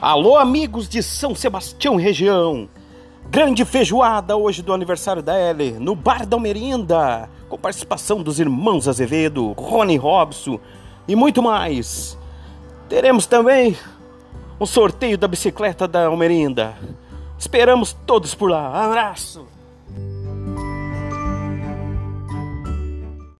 Alô, amigos de São Sebastião região. Grande feijoada hoje do aniversário da L no Bar da Almerinda, com participação dos irmãos Azevedo, Rony Robson e muito mais. Teremos também um sorteio da bicicleta da Almerinda. Esperamos todos por lá. Abraço!